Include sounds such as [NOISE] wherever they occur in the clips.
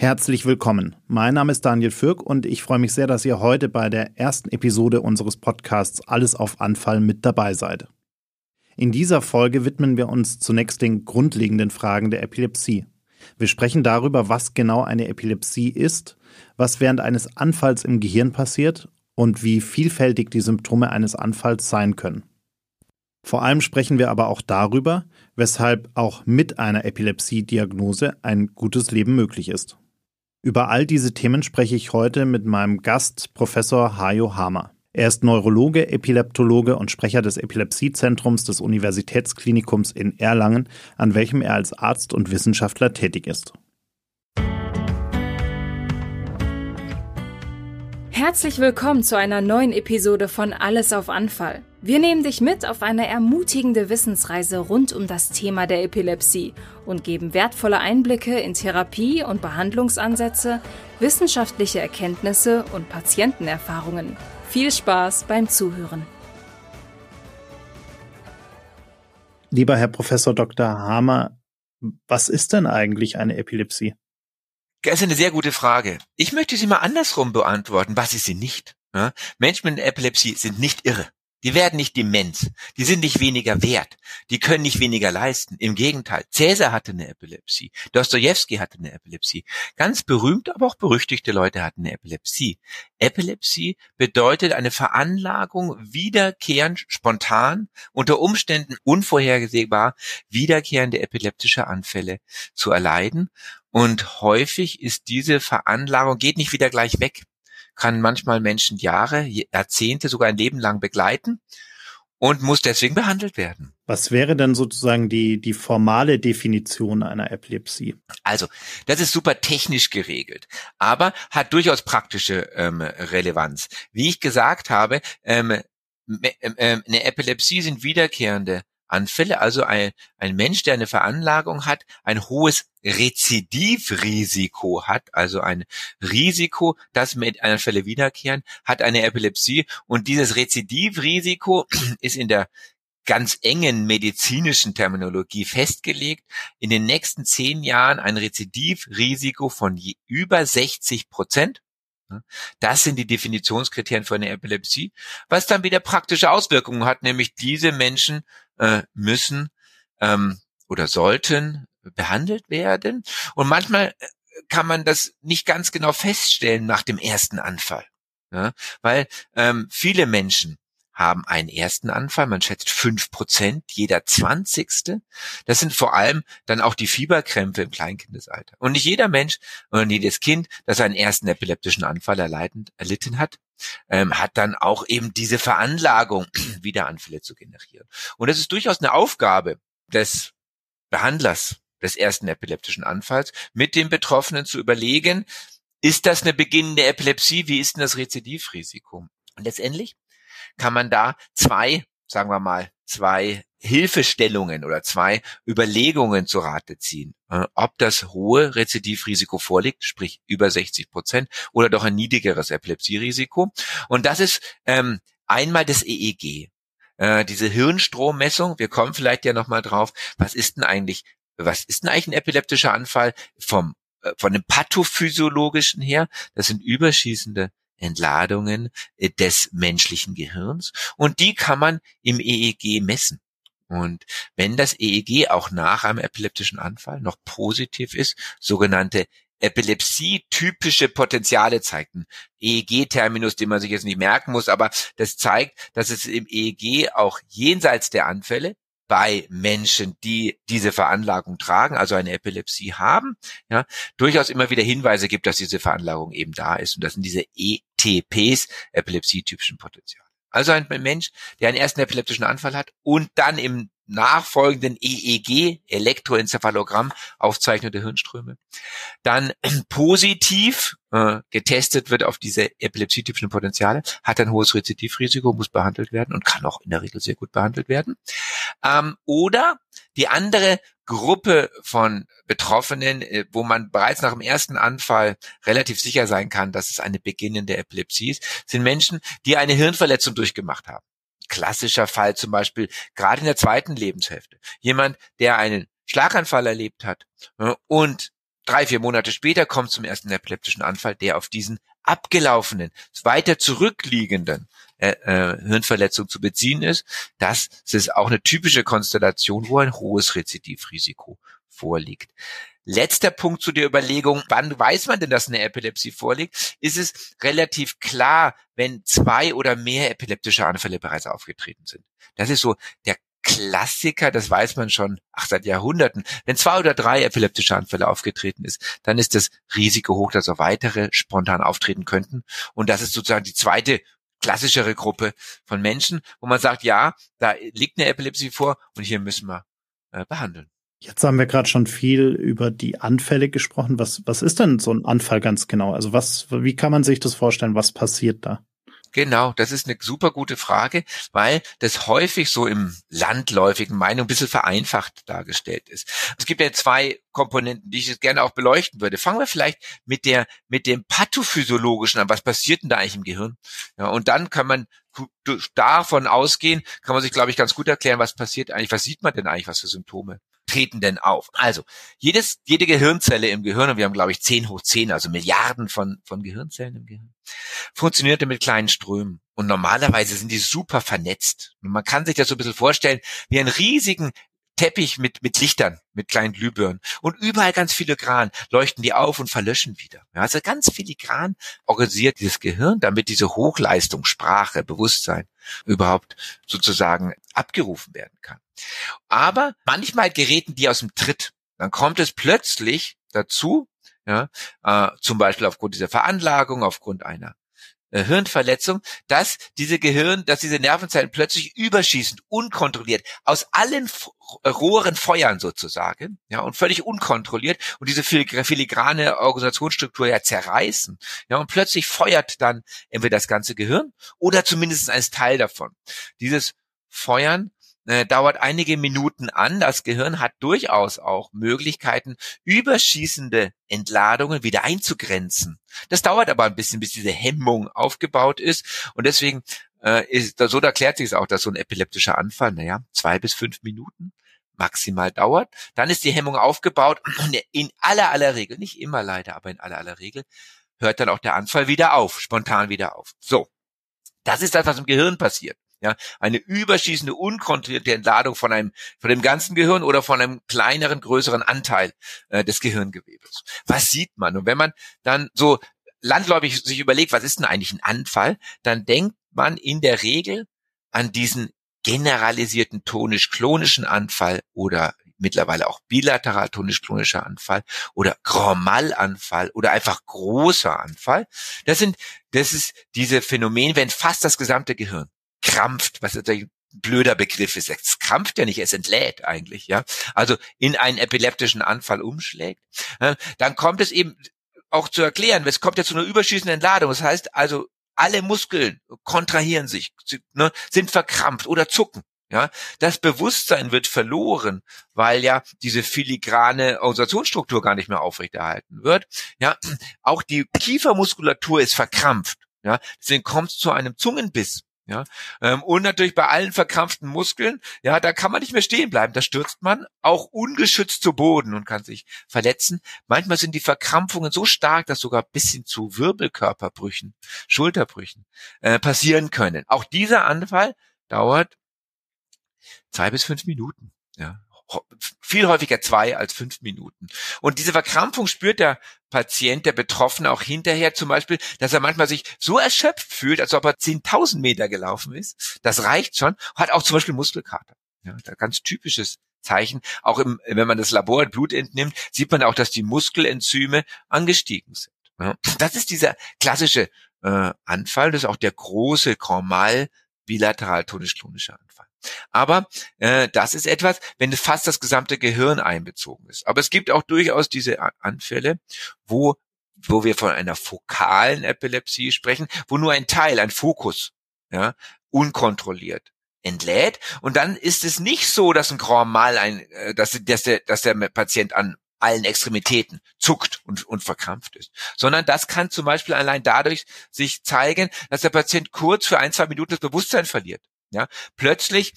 Herzlich willkommen. Mein Name ist Daniel Fürk und ich freue mich sehr, dass ihr heute bei der ersten Episode unseres Podcasts Alles auf Anfall mit dabei seid. In dieser Folge widmen wir uns zunächst den grundlegenden Fragen der Epilepsie. Wir sprechen darüber, was genau eine Epilepsie ist, was während eines Anfalls im Gehirn passiert und wie vielfältig die Symptome eines Anfalls sein können. Vor allem sprechen wir aber auch darüber, weshalb auch mit einer Epilepsie-Diagnose ein gutes Leben möglich ist. Über all diese Themen spreche ich heute mit meinem Gast Professor Hajo Hamer. Er ist Neurologe, Epileptologe und Sprecher des Epilepsiezentrums des Universitätsklinikums in Erlangen, an welchem er als Arzt und Wissenschaftler tätig ist. Herzlich willkommen zu einer neuen Episode von Alles auf Anfall. Wir nehmen dich mit auf eine ermutigende Wissensreise rund um das Thema der Epilepsie und geben wertvolle Einblicke in Therapie- und Behandlungsansätze, wissenschaftliche Erkenntnisse und Patientenerfahrungen. Viel Spaß beim Zuhören. Lieber Herr Professor Dr. Hamer, was ist denn eigentlich eine Epilepsie? Das ist eine sehr gute Frage. Ich möchte sie mal andersrum beantworten. Was ist sie nicht? Menschen mit Epilepsie sind nicht irre. Die werden nicht dement. Die sind nicht weniger wert. Die können nicht weniger leisten. Im Gegenteil. Cäsar hatte eine Epilepsie. Dostoevsky hatte eine Epilepsie. Ganz berühmte, aber auch berüchtigte Leute hatten eine Epilepsie. Epilepsie bedeutet eine Veranlagung, wiederkehrend, spontan, unter Umständen unvorhergesehbar, wiederkehrende epileptische Anfälle zu erleiden. Und häufig ist diese Veranlagung, geht nicht wieder gleich weg kann manchmal Menschen Jahre, Jahrzehnte, sogar ein Leben lang begleiten und muss deswegen behandelt werden. Was wäre denn sozusagen die, die formale Definition einer Epilepsie? Also, das ist super technisch geregelt, aber hat durchaus praktische ähm, Relevanz. Wie ich gesagt habe, ähm, ähm, eine Epilepsie sind wiederkehrende Anfälle, also ein, ein Mensch, der eine Veranlagung hat, ein hohes Rezidivrisiko hat, also ein Risiko, dass mit Anfälle wiederkehren, hat eine Epilepsie. Und dieses Rezidivrisiko [CLEARS THROAT] ist in der ganz engen medizinischen Terminologie festgelegt, in den nächsten zehn Jahren ein Rezidivrisiko von über 60 Prozent. Das sind die Definitionskriterien für eine Epilepsie, was dann wieder praktische Auswirkungen hat, nämlich diese Menschen äh, müssen ähm, oder sollten behandelt werden. Und manchmal äh, kann man das nicht ganz genau feststellen nach dem ersten Anfall. Ja, weil ähm, viele Menschen haben einen ersten Anfall. Man schätzt fünf Prozent, jeder zwanzigste. Das sind vor allem dann auch die Fieberkrämpfe im Kleinkindesalter. Und nicht jeder Mensch und jedes Kind, das einen ersten epileptischen Anfall erleiden, erlitten hat, ähm, hat dann auch eben diese Veranlagung, [CLEARS THROAT] wieder Anfälle zu generieren. Und das ist durchaus eine Aufgabe des Behandlers des ersten epileptischen Anfalls, mit dem Betroffenen zu überlegen, ist das eine beginnende Epilepsie? Wie ist denn das Rezidivrisiko? Und letztendlich kann man da zwei, sagen wir mal, zwei Hilfestellungen oder zwei Überlegungen zu Rate ziehen, äh, ob das hohe Rezidivrisiko vorliegt, sprich über 60 Prozent, oder doch ein niedrigeres Epilepsierisiko. Und das ist ähm, einmal das EEG, äh, diese Hirnstrommessung. Wir kommen vielleicht ja noch mal drauf. Was ist denn eigentlich, was ist denn eigentlich ein epileptischer Anfall vom äh, von dem pathophysiologischen her? Das sind überschießende Entladungen äh, des menschlichen Gehirns und die kann man im EEG messen. Und wenn das EEG auch nach einem epileptischen Anfall noch positiv ist, sogenannte Epilepsie-typische Potenziale zeigt. Ein EEG-Terminus, den man sich jetzt nicht merken muss, aber das zeigt, dass es im EEG auch jenseits der Anfälle bei Menschen, die diese Veranlagung tragen, also eine Epilepsie haben, ja, durchaus immer wieder Hinweise gibt, dass diese Veranlagung eben da ist. Und das sind diese ETPs, epilepsietypischen Potenziale. Also ein Mensch, der einen ersten epileptischen Anfall hat und dann im nachfolgenden EEG, Elektroenzephalogramm, Aufzeichnung der Hirnströme, dann [CLEARS THROAT] positiv äh, getestet wird auf diese epilepsietypischen Potenziale, hat ein hohes Rezidivrisiko, muss behandelt werden und kann auch in der Regel sehr gut behandelt werden. Ähm, oder die andere Gruppe von Betroffenen, äh, wo man bereits nach dem ersten Anfall relativ sicher sein kann, dass es eine beginnende Epilepsie ist, sind Menschen, die eine Hirnverletzung durchgemacht haben. Klassischer Fall zum Beispiel gerade in der zweiten Lebenshälfte. Jemand, der einen Schlaganfall erlebt hat äh, und drei, vier Monate später kommt zum ersten epileptischen Anfall, der auf diesen abgelaufenen, weiter zurückliegenden äh, äh, Hirnverletzung zu beziehen ist. Das, das ist auch eine typische Konstellation, wo ein hohes Rezidivrisiko vorliegt. Letzter Punkt zu der Überlegung, wann weiß man denn, dass eine Epilepsie vorliegt, ist es relativ klar, wenn zwei oder mehr epileptische Anfälle bereits aufgetreten sind. Das ist so der Klassiker, das weiß man schon ach, seit Jahrhunderten. Wenn zwei oder drei epileptische Anfälle aufgetreten ist, dann ist das Risiko hoch, dass auch weitere spontan auftreten könnten. Und das ist sozusagen die zweite klassischere Gruppe von Menschen, wo man sagt, ja, da liegt eine Epilepsie vor und hier müssen wir äh, behandeln. Jetzt haben wir gerade schon viel über die Anfälle gesprochen. Was, was ist denn so ein Anfall ganz genau? Also was, wie kann man sich das vorstellen? Was passiert da? Genau, das ist eine super gute Frage, weil das häufig so im landläufigen Meinung ein bisschen vereinfacht dargestellt ist. Es gibt ja zwei Komponenten, die ich jetzt gerne auch beleuchten würde. Fangen wir vielleicht mit der, mit dem pathophysiologischen an. Was passiert denn da eigentlich im Gehirn? Ja, und dann kann man davon ausgehen, kann man sich, glaube ich, ganz gut erklären, was passiert eigentlich, was sieht man denn eigentlich, was für Symptome treten denn auf? Also, jedes, jede Gehirnzelle im Gehirn, und wir haben, glaube ich, 10 hoch 10, also Milliarden von, von Gehirnzellen im Gehirn, funktionierte mit kleinen Strömen. Und normalerweise sind die super vernetzt. Und man kann sich das so ein bisschen vorstellen, wie einen riesigen Teppich mit, mit Lichtern, mit kleinen Glühbirnen. Und überall ganz filigran leuchten die auf und verlöschen wieder. Ja, also ganz filigran organisiert dieses Gehirn, damit diese Hochleistung, Sprache, Bewusstsein überhaupt sozusagen abgerufen werden kann. Aber manchmal geräten die aus dem Tritt. Dann kommt es plötzlich dazu, ja, äh, zum Beispiel aufgrund dieser Veranlagung, aufgrund einer äh, Hirnverletzung, dass diese Gehirn, dass diese Nervenzellen plötzlich überschießend, unkontrolliert, aus allen F äh, Rohren feuern sozusagen, ja, und völlig unkontrolliert und diese filigrane Organisationsstruktur ja zerreißen, ja, und plötzlich feuert dann entweder das ganze Gehirn oder zumindest ein Teil davon. Dieses Feuern äh, dauert einige Minuten an. Das Gehirn hat durchaus auch Möglichkeiten, überschießende Entladungen wieder einzugrenzen. Das dauert aber ein bisschen, bis diese Hemmung aufgebaut ist. Und deswegen äh, ist, so erklärt sich es auch, dass so ein epileptischer Anfall, naja, zwei bis fünf Minuten maximal dauert. Dann ist die Hemmung aufgebaut und in aller aller Regel, nicht immer leider, aber in aller aller Regel, hört dann auch der Anfall wieder auf, spontan wieder auf. So. Das ist das, was im Gehirn passiert. Ja, eine überschießende, unkontrollierte Entladung von einem, von dem ganzen Gehirn oder von einem kleineren, größeren Anteil äh, des Gehirngewebes. Was sieht man? Und wenn man dann so landläufig sich überlegt, was ist denn eigentlich ein Anfall, dann denkt man in der Regel an diesen generalisierten tonisch-klonischen Anfall oder mittlerweile auch bilateral tonisch-klonischer Anfall oder Grand Mal-Anfall oder einfach großer Anfall. Das sind, das ist diese Phänomen, wenn fast das gesamte Gehirn krampft, was natürlich ein blöder Begriff ist. Es krampft ja nicht, es entlädt eigentlich, ja. Also in einen epileptischen Anfall umschlägt. Dann kommt es eben auch zu erklären, es kommt ja zu einer überschießenden Entladung. Das heißt also, alle Muskeln kontrahieren sich, ne, sind verkrampft oder zucken. Ja, das Bewusstsein wird verloren, weil ja diese filigrane Organisationsstruktur gar nicht mehr aufrechterhalten wird. Ja, auch die Kiefermuskulatur ist verkrampft. Ja, deswegen kommt es zu einem Zungenbiss. Ja, ähm, und natürlich bei allen verkrampften Muskeln, ja, da kann man nicht mehr stehen bleiben. Da stürzt man auch ungeschützt zu Boden und kann sich verletzen. Manchmal sind die Verkrampfungen so stark, dass sogar bis hin zu Wirbelkörperbrüchen, Schulterbrüchen äh, passieren können. Auch dieser Anfall dauert zwei bis fünf Minuten. Ja, viel häufiger zwei als fünf Minuten. Und diese Verkrampfung spürt der Patient, der Betroffene auch hinterher zum Beispiel, dass er manchmal sich so erschöpft fühlt, als ob er 10.000 Meter gelaufen ist. Das reicht schon. Hat auch zum Beispiel Muskelkater. Ja, ganz typisches Zeichen. Auch im, wenn man das Labor Blut entnimmt, sieht man auch, dass die Muskelenzyme angestiegen sind. Ja, das ist dieser klassische äh, Anfall. Das ist auch der große Grand Mal bilateral tonisch-klonische Anfall. Aber äh, das ist etwas, wenn fast das gesamte Gehirn einbezogen ist. Aber es gibt auch durchaus diese Anfälle, wo wo wir von einer fokalen Epilepsie sprechen, wo nur ein Teil, ein Fokus, ja, unkontrolliert entlädt. Und dann ist es nicht so, dass ein Grand Mal ein, äh, dass, dass, der, dass der Patient an allen Extremitäten zuckt und, und verkrampft ist. Sondern das kann zum Beispiel allein dadurch sich zeigen, dass der Patient kurz für ein, zwei Minuten das Bewusstsein verliert. Ja, plötzlich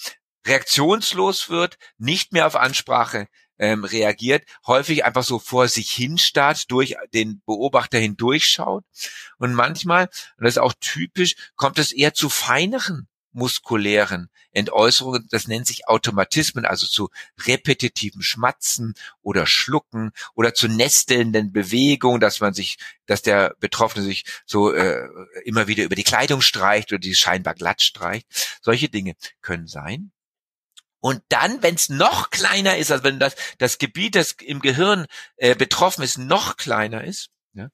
reaktionslos wird, nicht mehr auf Ansprache ähm, reagiert, häufig einfach so vor sich hinstarrt, durch den Beobachter hindurchschaut. Und manchmal, und das ist auch typisch, kommt es eher zu feineren muskulären Entäußerungen, das nennt sich Automatismen, also zu repetitiven Schmatzen oder Schlucken oder zu nestelnden Bewegungen, dass man sich, dass der Betroffene sich so äh, immer wieder über die Kleidung streicht oder die scheinbar glatt streicht. Solche Dinge können sein. Und dann, wenn es noch kleiner ist, also wenn das, das Gebiet, das im Gehirn äh, betroffen ist, noch kleiner ist, ja,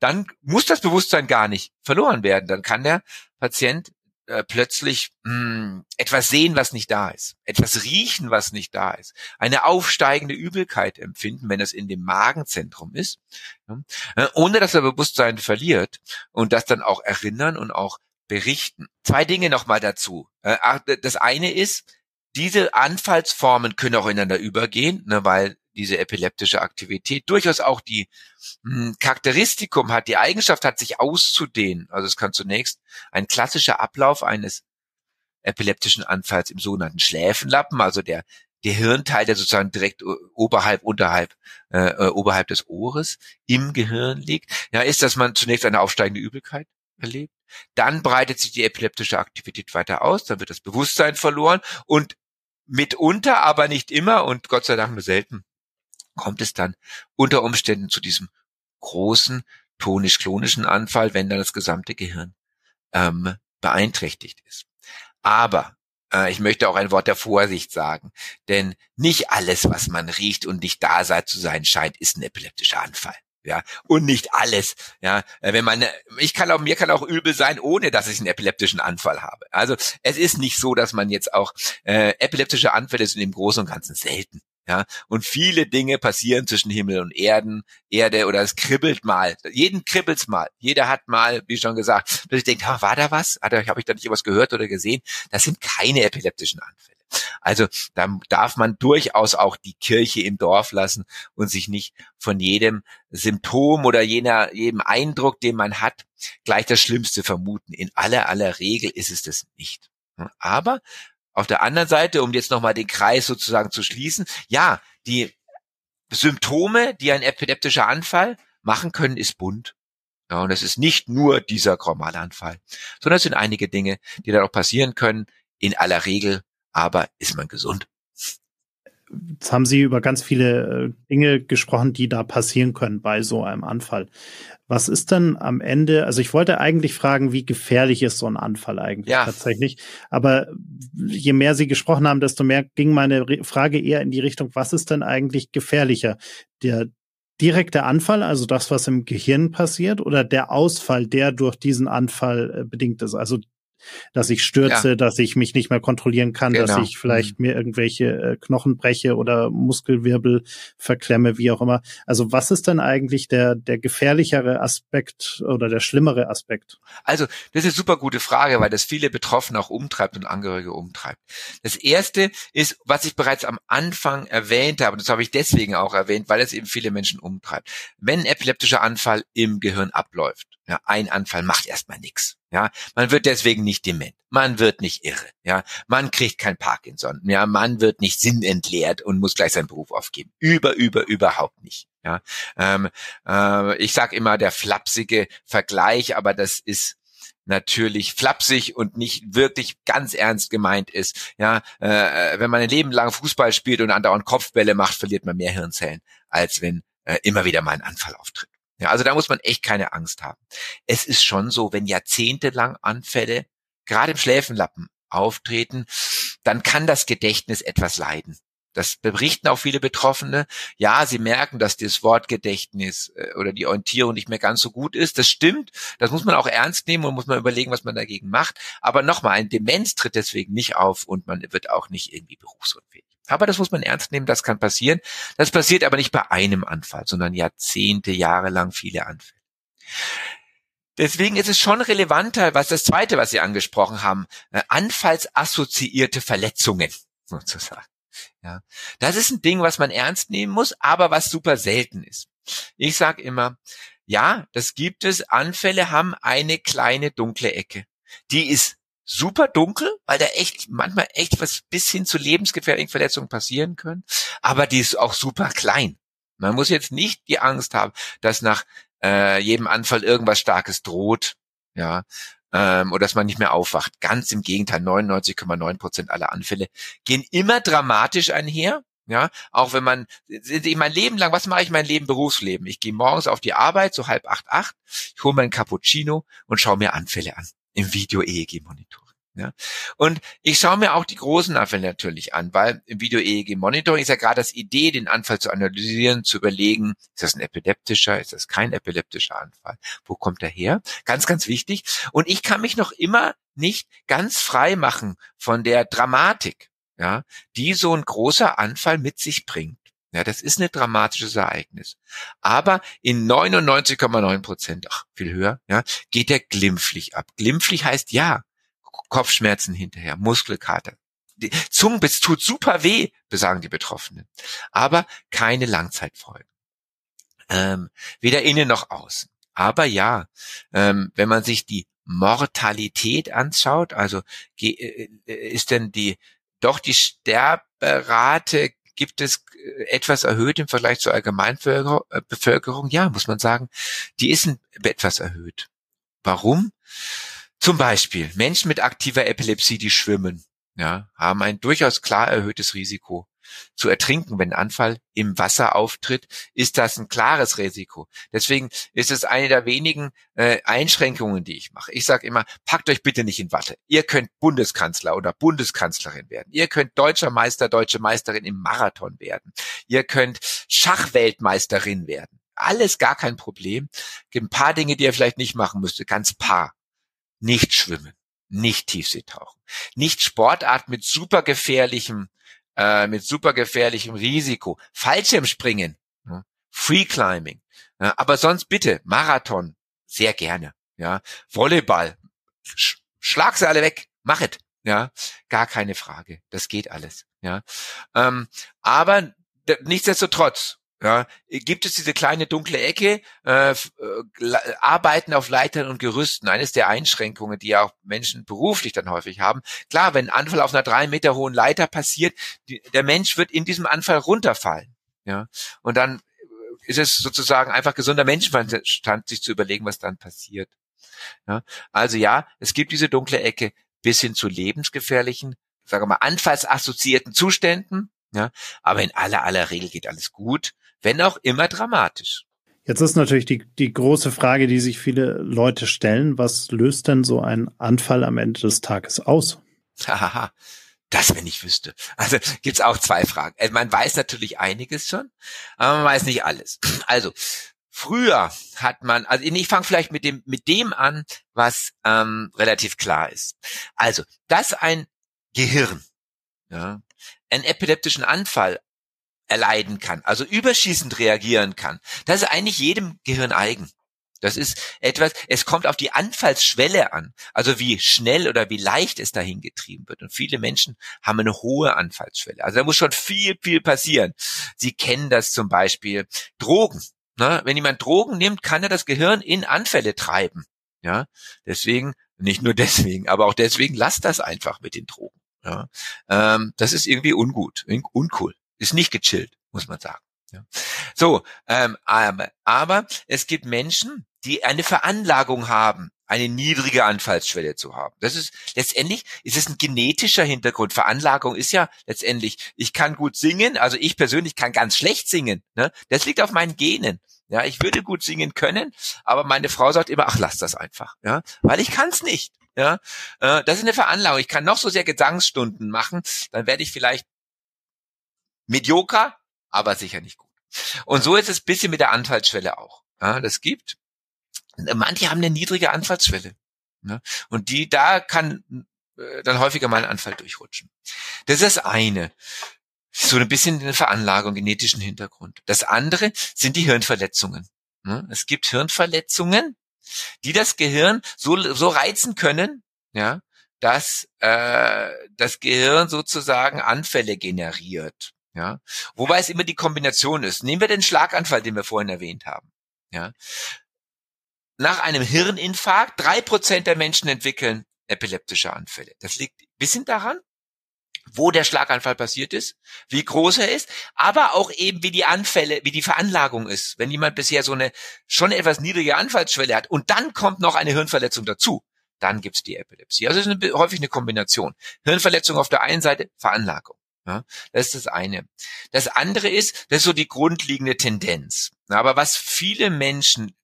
dann muss das Bewusstsein gar nicht verloren werden. Dann kann der Patient äh, plötzlich mh, hm, etwas sehen, was nicht da ist, etwas riechen, was nicht da ist, eine aufsteigende Übelkeit empfinden, wenn es in dem Magenzentrum ist, ja, äh, ohne dass er Bewusstsein verliert und das dann auch erinnern und auch berichten. Zwei Dinge nochmal dazu. Äh, das eine ist, diese Anfallsformen können auch ineinander übergehen, ne, weil diese epileptische Aktivität durchaus auch die mh, hm, Charakteristikum hat, die Eigenschaft hat, sich auszudehnen. Also es kann zunächst ein klassischer Ablauf eines epileptischen Anfalls im sogenannten Schläfenlappen, also der der Hirnteil, der sozusagen direkt oberhalb, unterhalb, äh, äh, oberhalb des Ohres im Gehirn liegt, ja, ist, dass man zunächst eine aufsteigende Übelkeit erlebt. Dann breitet sich die epileptische Aktivität weiter aus, dann wird das Bewusstsein verloren und mitunter, aber nicht immer und Gott sei Dank nur selten kommt es dann unter Umständen zu diesem großen tonisch-klonischen Anfall, wenn dann das gesamte Gehirn ähm, beeinträchtigt ist. Aber äh, ich möchte auch ein Wort der Vorsicht sagen, denn nicht alles, was man riecht und nicht da sei zu sein scheint, ist ein epileptischer Anfall. Ja, und nicht alles. Ja, wenn man, ich kann auch, mir kann auch übel sein, ohne dass ich einen epileptischen Anfall habe. Also es ist nicht so, dass man jetzt auch äh, epileptische Anfälle sind im Großen und Ganzen selten. Ja, und viele Dinge passieren zwischen Himmel und Erden, Erde oder es kribbelt mal. Jeden kribbelt's mal. Jeder hat mal, wie schon gesagt, dass ich denke, ah, war da was? Habe ich da nicht was gehört oder gesehen? Das sind keine epileptischen Anfälle. Also da darf man durchaus auch die Kirche im Dorf lassen und sich nicht von jedem Symptom oder jener, jedem Eindruck, den man hat, gleich das Schlimmste vermuten. In aller aller Regel ist es das nicht. Aber auf der anderen Seite, um jetzt nochmal den Kreis sozusagen zu schließen, ja, die Symptome, die ein epileptischer Anfall machen können, ist bunt. Ja, und es ist nicht nur dieser Chromalanfall, sondern es sind einige Dinge, die dann auch passieren können. In aller Regel aber ist man gesund. Jetzt haben Sie über ganz viele äh, Dinge gesprochen, die da passieren können bei so einem Anfall. Was ist denn am Ende? Also ich wollte eigentlich fragen, wie gefährlich ist so ein Anfall eigentlich ja. tatsächlich? Aber je mehr Sie gesprochen haben, desto mehr ging meine Frage eher in die Richtung, was ist denn eigentlich gefährlicher? Der direkte Anfall, also das, was im Gehirn passiert, oder der Ausfall, der durch diesen Anfall äh, bedingt ist? Also dass ich stürze, ja. dass ich mich nicht mehr kontrollieren kann, genau. dass ich vielleicht mhm. mir irgendwelche äh, Knochen breche oder Muskelwirbel verklemme, wie auch immer. Also was ist denn eigentlich der, der gefährlichere Aspekt oder der schlimmere Aspekt? Also das ist eine super gute Frage, weil das viele Betroffene auch umtreibt und Angehörige umtreibt. Das erste ist, was ich bereits am Anfang erwähnt habe, und das habe ich deswegen auch erwähnt, weil es eben viele Menschen umtreibt. Wenn ein epileptischer Anfall im Gehirn abläuft, ja, ein Anfall macht erstmal nichts. Ja, man wird deswegen nicht dement. Man wird nicht irre. Ja, man kriegt kein Parkinson. Ja, man wird nicht sinnentleert und muss gleich seinen Beruf aufgeben. Über, über, überhaupt nicht. Ja, ähm, äh, ich sage immer der flapsige Vergleich, aber das ist natürlich flapsig und nicht wirklich ganz ernst gemeint ist. Ja, äh, wenn man ein Leben lang Fußball spielt und andauernd Kopfbälle macht, verliert man mehr Hirnzellen, als wenn äh, immer wieder mal ein Anfall auftritt. Ja, also da muss man echt keine Angst haben. Es ist schon so, wenn jahrzehntelang Anfälle gerade im Schläfenlappen auftreten, dann kann das Gedächtnis etwas leiden. Das berichten auch viele Betroffene. Ja, sie merken, dass das Wortgedächtnis äh, oder die Orientierung nicht mehr ganz so gut ist. Das stimmt. Das muss man auch ernst nehmen und muss man überlegen, was man dagegen macht. Aber nochmal, ein Demenz tritt deswegen nicht auf und man wird auch nicht irgendwie berufsunfähig. Aber das muss man ernst nehmen, das kann passieren. Das passiert aber nicht bei einem Anfall, sondern Jahrzehnte, Jahre lang viele Anfälle. Deswegen ist es schon relevanter, was das zweite, was Sie angesprochen haben, äh, anfallsassoziierte Verletzungen sozusagen. Ja, das ist ein Ding, was man ernst nehmen muss, aber was super selten ist. Ich sage immer, ja, das gibt es. Anfälle haben eine kleine dunkle Ecke. Die ist super dunkel, weil da echt manchmal echt was bis hin zu lebensgefährlichen Verletzungen passieren können, aber die ist auch super klein. Man muss jetzt nicht die Angst haben, dass nach äh, jedem Anfall irgendwas Starkes droht, ja, ähm, oder dass man nicht mehr aufwacht. Ganz im Gegenteil, 99,9 Prozent aller Anfälle gehen immer dramatisch einher. Ja, auch wenn man, mein Leben lang, was mache ich mein Leben, Berufsleben? Ich gehe morgens auf die Arbeit, so halb acht, acht, ich hole meinen Cappuccino und schaue mir Anfälle an im Video-EEG-Monitor. Ja? Und ich schaue mir auch die großen Anfälle natürlich an, weil im Video-EEG-Monitoring ist ja gerade das Idee, den Anfall zu analysieren, zu überlegen, ist das ein epileptischer, ist das kein epileptischer Anfall, wo kommt er her? Ganz, ganz wichtig. Und ich kann mich noch immer nicht ganz frei machen von der Dramatik, ja, die so ein großer Anfall mit sich bringt. Ja, das ist ein dramatisches Ereignis. Aber in 99,9 Prozent, ach, viel höher, ja, geht der glimpflich ab. Glimpflich heißt ja, Kopfschmerzen hinterher, Muskelkater. Die Zungenbiss tut super weh, besagen die Betroffenen. Aber keine Langzeitfolgen. Ähm, weder innen noch außen. Aber ja, ähm, wenn man sich die Mortalität anschaut, also äh, ist denn die doch die Sterberate gibt es äh, etwas erhöht im Vergleich zur Allgemeinbevölkerung? Ja, muss man sagen, die ist etwas erhöht. Warum? Zum Beispiel Menschen mit aktiver Epilepsie, die schwimmen, ja, haben ein durchaus klar erhöhtes Risiko zu ertrinken, wenn Anfall im Wasser auftritt, ist das ein klares Risiko. Deswegen ist es eine der wenigen äh, Einschränkungen, die ich mache. Ich sage immer, packt euch bitte nicht in Watte. Ihr könnt Bundeskanzler oder Bundeskanzlerin werden. Ihr könnt deutscher Meister, deutsche Meisterin im Marathon werden. Ihr könnt Schachweltmeisterin werden. Alles gar kein Problem. Gibt ein paar Dinge, die ihr vielleicht nicht machen müsst, ganz paar nicht schwimmen, nicht Tiefseetauchen, nicht Sportart mit super gefährlichem, äh, mit super gefährlichem Risiko, Fallschirmspringen, ja, Free Climbing, ja, aber sonst bitte Marathon, sehr gerne, ja, Volleyball, sch schlag sie alle weg, mach es, ja, gar keine Frage, das geht alles, ja, ähm, aber nichtsdestotrotz ja, gibt es diese kleine dunkle Ecke, äh, äh Arbeiten auf Leitern und Gerüsten, eines der Einschränkungen, die ja auch Menschen beruflich dann häufig haben. Klar, wenn ein Anfall auf einer drei Meter hohen Leiter passiert, die, der Mensch wird in diesem Anfall runterfallen. Ja, und dann ist es sozusagen einfach gesunder Menschenverstand, sich zu überlegen, was dann passiert. Ja, also ja, es gibt diese dunkle Ecke bis hin zu lebensgefährlichen, sagen wir mal, anfallsassoziierten Zuständen. Ja, aber in aller aller Regel geht alles gut wenn auch immer dramatisch. Jetzt ist natürlich die, die große Frage, die sich viele Leute stellen, was löst denn so ein Anfall am Ende des Tages aus? Hahaha. Das, wenn ich wüsste. Also gibt's auch zwei Fragen. Also, man weiß natürlich einiges schon, aber man weiß nicht alles. Also früher hat man, also ich fange vielleicht mit dem mit dem an, was ähm, relativ klar ist. Also, dass ein Gehirn ja, einen epileptischen Anfall erleiden kann, also überschießend reagieren kann. Das ist eigentlich jedem Gehirn eigen. Das ist etwas, es kommt auf die Anfallsschwelle an, also wie schnell oder wie leicht es dahin getrieben wird. Und viele Menschen haben eine hohe Anfallsschwelle. Also da muss schon viel, viel passieren. Sie kennen das zum Beispiel. Drogen. Ne? Wenn jemand Drogen nimmt, kann er das Gehirn in Anfälle treiben. Ja, deswegen, nicht nur deswegen, aber auch deswegen lasst das einfach mit den Drogen. Ja, ähm, das ist irgendwie ungut, uncool. Ist nicht gechillt, muss man sagen. Ja. So, ähm, aber, aber es gibt Menschen, die eine Veranlagung haben, eine niedrige Anfallsschwelle zu haben. Das ist letztendlich ist es ein genetischer Hintergrund. Veranlagung ist ja letztendlich, ich kann gut singen, also ich persönlich kann ganz schlecht singen. Ne? Das liegt auf meinen Genen. Ja, ich würde gut singen können, aber meine Frau sagt immer, ach, lass das einfach, ja, weil ich kann es nicht. Ja, äh, das ist eine Veranlagung. Ich kann noch so sehr Gesangsstunden machen, dann werde ich vielleicht Medioker, aber sicher nicht gut. Und so ist es bisschen mit der Anfallsschwelle auch. Ja, das gibt. Manche haben eine niedrige Anfallsschwelle. Ne? Und die, da kann äh, dann häufiger mal ein Anfall durchrutschen. Das ist das eine. So ein bisschen eine Veranlagung, genetischen Hintergrund. Das andere sind die Hirnverletzungen. Ne? Es gibt Hirnverletzungen, die das Gehirn so, so reizen können, ja, dass äh, das Gehirn sozusagen Anfälle generiert. Ja, wobei es immer die Kombination ist. Nehmen wir den Schlaganfall, den wir vorhin erwähnt haben. Ja, nach einem Hirninfarkt drei Prozent der Menschen entwickeln epileptischer Anfälle. Das liegt bisschen daran, wo der Schlaganfall passiert ist, wie groß er ist, aber auch eben wie die Anfälle, wie die Veranlagung ist. Wenn jemand bisher so eine schon etwas niedrige Anfallsschwelle hat und dann kommt noch eine Hirnverletzung dazu, dann gibt's die Epilepsie. Also es ist eine, häufig eine Kombination. Hirnverletzung auf der einen Seite, Veranlagung. Ja, das ist das eine. Das andere ist, das ist so die grundlegende Tendenz. Aber was viele Menschen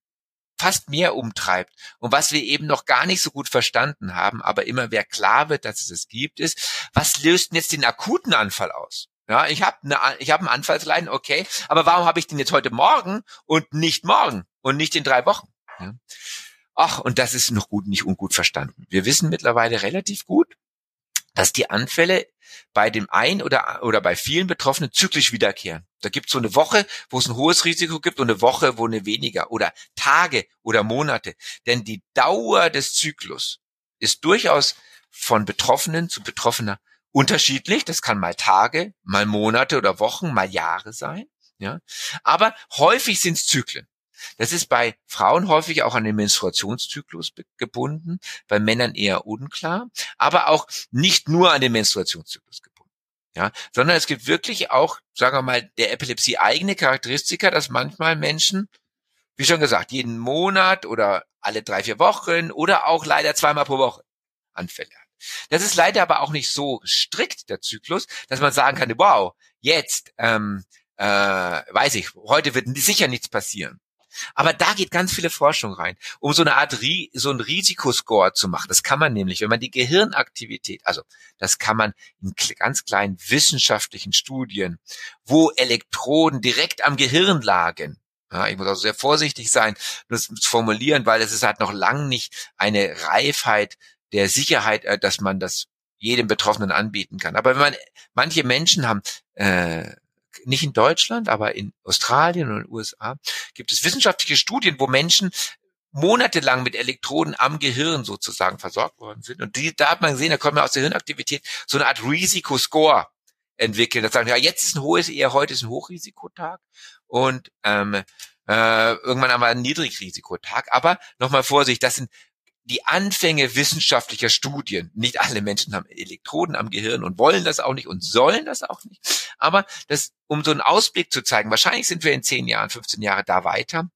fast mehr umtreibt und was wir eben noch gar nicht so gut verstanden haben, aber immer mehr klar wird, dass es es gibt, ist, was löst denn jetzt den akuten Anfall aus? Ja, ich habe eine, ich habe einen Anfallsleiden, okay, aber warum habe ich den jetzt heute Morgen und nicht morgen und nicht in drei Wochen? Ja. Ach, und das ist noch gut, nicht ungut verstanden. Wir wissen mittlerweile relativ gut, dass die Anfälle bei dem einen oder, oder bei vielen Betroffenen zyklisch wiederkehren. Da gibt es so eine Woche, wo es ein hohes Risiko gibt und eine Woche, wo eine weniger oder Tage oder Monate. Denn die Dauer des Zyklus ist durchaus von Betroffenen zu Betroffener unterschiedlich. Das kann mal Tage, mal Monate oder Wochen, mal Jahre sein. Ja, aber häufig sind es Zyklen. Das ist bei Frauen häufig auch an den Menstruationszyklus gebunden, bei Männern eher unklar, aber auch nicht nur an den Menstruationszyklus gebunden. Ja, sondern es gibt wirklich auch, sagen wir mal, der Epilepsie eigene Charakteristika, dass manchmal Menschen, wie schon gesagt, jeden Monat oder alle drei, vier Wochen oder auch leider zweimal pro Woche Anfälle haben. Das ist leider aber auch nicht so strikt, der Zyklus, dass man sagen kann, wow, jetzt, ähm, äh, weiß ich, heute wird sicher nichts passieren. Aber da geht ganz viele Forschung rein, um so eine Art so ein Risikoscore zu machen. Das kann man nämlich, wenn man die Gehirnaktivität, also das kann man in ganz kleinen wissenschaftlichen Studien, wo Elektroden direkt am Gehirn lagen, ja, ich muss auch sehr vorsichtig sein, das zu formulieren, weil es ist halt noch lang nicht eine Reifheit der Sicherheit, äh, dass man das jedem Betroffenen anbieten kann. Aber wenn man, manche Menschen haben äh, nicht in Deutschland, aber in Australien und in den USA gibt es wissenschaftliche Studien, wo Menschen monatelang mit Elektroden am Gehirn sozusagen versorgt worden sind. Und die, da hat man gesehen, da kommt man aus der Hirnaktivität so eine Art Risikoscore entwickeln. Das sagen, ja, jetzt ist ein hohes, eher heute ist ein Hochrisikotag und ähm, äh, irgendwann haben wir einen Niedrigrisikotag. Aber nochmal Vorsicht, das sind die Anfänge wissenschaftlicher Studien. Nicht alle Menschen haben Elektroden am Gehirn und wollen das auch nicht und sollen das auch nicht. Aber das, um so einen Ausblick zu zeigen, wahrscheinlich sind wir in 10 Jahren, 15 Jahre da weiter,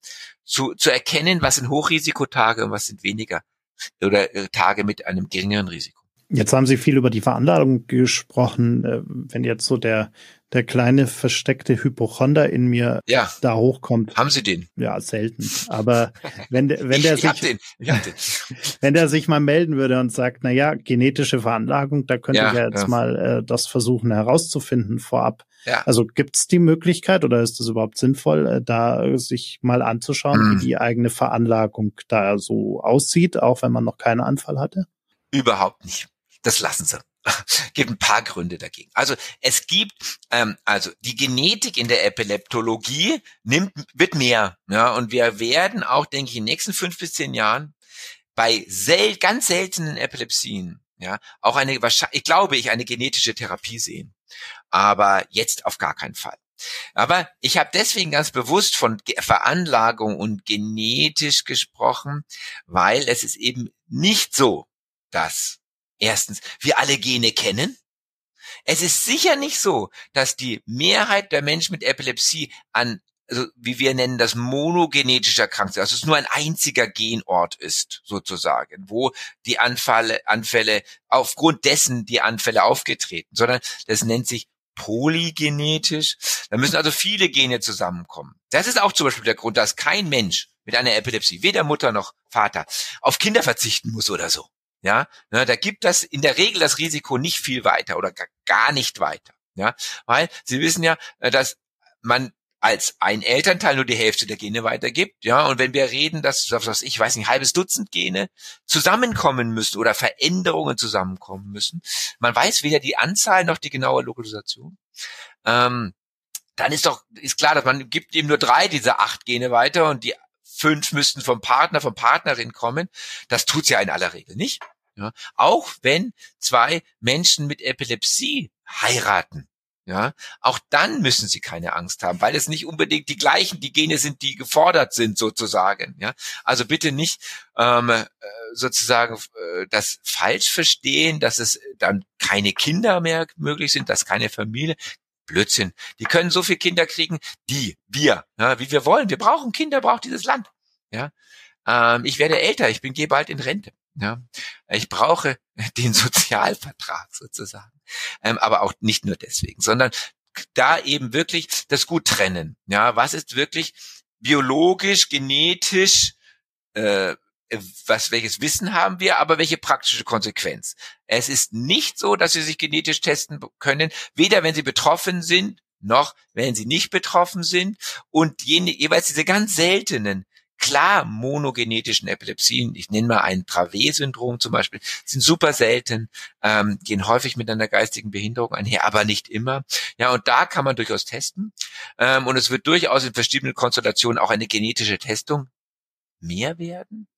zu, zu erkennen, was sind Hochrisikotage und was sind weniger oder äh, Tage mit einem geringeren Risiko. Jetzt haben Sie viel über die Veranlagung gesprochen. Äh, wenn jetzt so der der kleine versteckte Hypochonder in mir ja. da hochkommt. Haben Sie den? Ja, selten. Aber wenn, der, wenn [LAUGHS] der ich, sich, den. den. [LAUGHS] wenn der sich mal melden würde und sagt, na ja, genetische Veranlagung, da könnte ja, ich ja jetzt ja. mal äh, das versuchen herauszufinden vorab. Ja. Also gibt's die Möglichkeit oder ist es überhaupt sinnvoll, äh, da sich mal anzuschauen, mhm. wie die eigene Veranlagung da so aussieht, auch wenn man noch keinen Anfall hatte? Überhaupt nicht. Das lassen Sie. [LAUGHS] gibt ein paar Gründe dagegen. Also es gibt, ähm, also die Genetik in der Epileptologie nimmt, wird mehr. Ja, und wir werden auch, denke ich, in den nächsten fünf bis zehn Jahren bei sel ganz seltenen Epilepsien, ja, auch eine, ich glaube ich, eine genetische Therapie sehen. Aber jetzt auf gar keinen Fall. Aber ich habe deswegen ganz bewusst von Veranlagung und genetisch gesprochen, weil es ist eben nicht so, dass Erstens, wir alle Gene kennen. Es ist sicher nicht so, dass die Mehrheit der Menschen mit Epilepsie an, also wie wir nennen das, monogenetisch erkrankt sind. Also es nur ein einziger Genort ist, sozusagen, wo die Anfälle, Anfälle, aufgrund dessen die Anfälle aufgetreten, sondern das nennt sich polygenetisch. Da müssen also viele Gene zusammenkommen. Das ist auch zum Beispiel der Grund, dass kein Mensch mit einer Epilepsie, weder Mutter noch Vater, auf Kinder verzichten muss oder so. Ja, ne, da gibt das in der Regel das Risiko nicht viel weiter oder gar nicht weiter. Ja, weil Sie wissen ja, äh, dass man als ein Elternteil nur die Hälfte der Gene weitergibt, ja, und wenn wir reden, dass, was ich weiß nicht, ein halbes Dutzend Gene zusammenkommen müssen oder Veränderungen zusammenkommen müssen, man weiß weder die Anzahl noch die genaue Lokalisation, ähm, dann ist doch, ist klar, dass man gibt eben nur drei dieser acht Gene weiter und die fünf müssten vom Partner, vom Partnerin kommen. Das tut's ja in aller Regel nicht. Ja, auch wenn zwei Menschen mit Epilepsie heiraten, ja, auch dann müssen sie keine Angst haben, weil es nicht unbedingt die gleichen, die Gene sind, die gefordert sind sozusagen. Ja, also bitte nicht ähm, äh, sozusagen äh, das falsch verstehen, dass es dann keine Kinder mehr möglich sind, dass keine Familie. Blödsinn. Die können so viele Kinder kriegen, die wir, ja, wie wir wollen. Wir brauchen Kinder, braucht dieses Land. Ja, ähm, ich werde älter, ich bin gehe bald in Rente. Ja, ich brauche [LAUGHS] den Sozialvertrag sozusagen. Ähm, aber auch nicht nur deswegen, sondern da eben wirklich das gut trennen. Ja, was ist wirklich biologisch, genetisch, äh, was, welches Wissen haben wir, aber welche praktische Konsequenz? Es ist nicht so, dass Sie sich genetisch testen können, weder wenn Sie betroffen sind, noch wenn Sie nicht betroffen sind. Und jene, jeweils diese ganz seltenen klar monogenetischen Epilepsien, ich nenne mal ein Dravet-Syndrom zum Beispiel, sind super selten, ähm, gehen häufig mit einer geistigen Behinderung einher, aber nicht immer. Ja, und da kann man durchaus testen. Ähm, und es wird durchaus in verschiedenen Konstellationen auch eine genetische Testung mehr werden.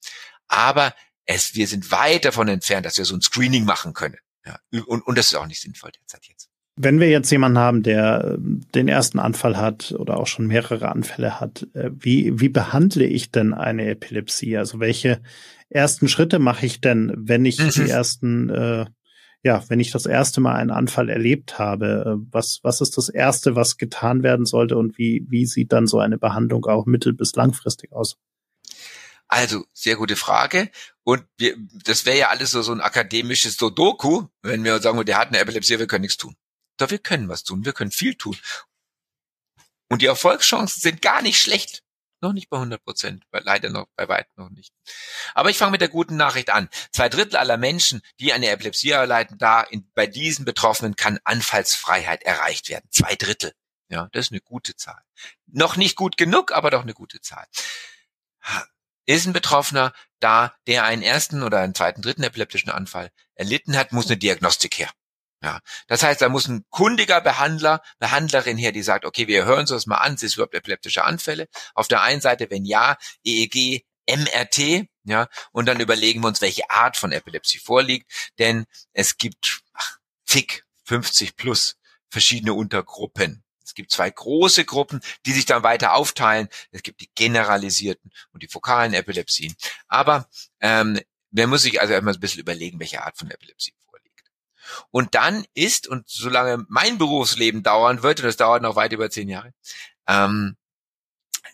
Aber es, wir sind weit davon entfernt, dass wir so ein Screening machen können. Ja, und, und das ist auch nicht sinnvoll derzeit jetzt. Wenn wir jetzt jemanden haben, der äh, den ersten Anfall hat oder auch schon mehrere Anfälle hat, äh, wie, wie behandle ich denn eine Epilepsie? Also welche ersten Schritte mache ich denn, wenn ich die ersten, äh, ja, wenn ich das erste Mal einen Anfall erlebt habe? Äh, was, was ist das Erste, was getan werden sollte und wie, wie sieht dann so eine Behandlung auch mittel- bis langfristig aus? Also, sehr gute Frage. Und wir, das wäre ja alles so, so ein akademisches Dodoku, wenn wir sagen, der hat eine Epilepsie, wir können nichts tun. Doch wir können was tun, wir können viel tun. Und die Erfolgschancen sind gar nicht schlecht. Noch nicht bei 100 Prozent, leider noch bei weitem noch nicht. Aber ich fange mit der guten Nachricht an. Zwei Drittel aller Menschen, die eine Epilepsie erleiden, da in, bei diesen Betroffenen kann Anfallsfreiheit erreicht werden. Zwei Drittel. Ja, das ist eine gute Zahl. Noch nicht gut genug, aber doch eine gute Zahl. Ist ein Betroffener da, der einen ersten oder einen zweiten, dritten epileptischen Anfall erlitten hat, muss eine Diagnostik her. Ja, das heißt, da muss ein kundiger Behandler, Behandlerin her, die sagt, okay, wir hören uns das mal an, sind es überhaupt epileptische Anfälle? Auf der einen Seite, wenn ja, EEG, MRT, ja, und dann überlegen wir uns, welche Art von Epilepsie vorliegt, denn es gibt zig, 50 plus verschiedene Untergruppen. Es gibt zwei große Gruppen, die sich dann weiter aufteilen. Es gibt die generalisierten und die fokalen Epilepsien. Aber ähm, man muss sich also erstmal ein bisschen überlegen, welche Art von Epilepsie und dann ist, und solange mein Berufsleben dauern wird, und das dauert noch weit über zehn Jahre, ähm,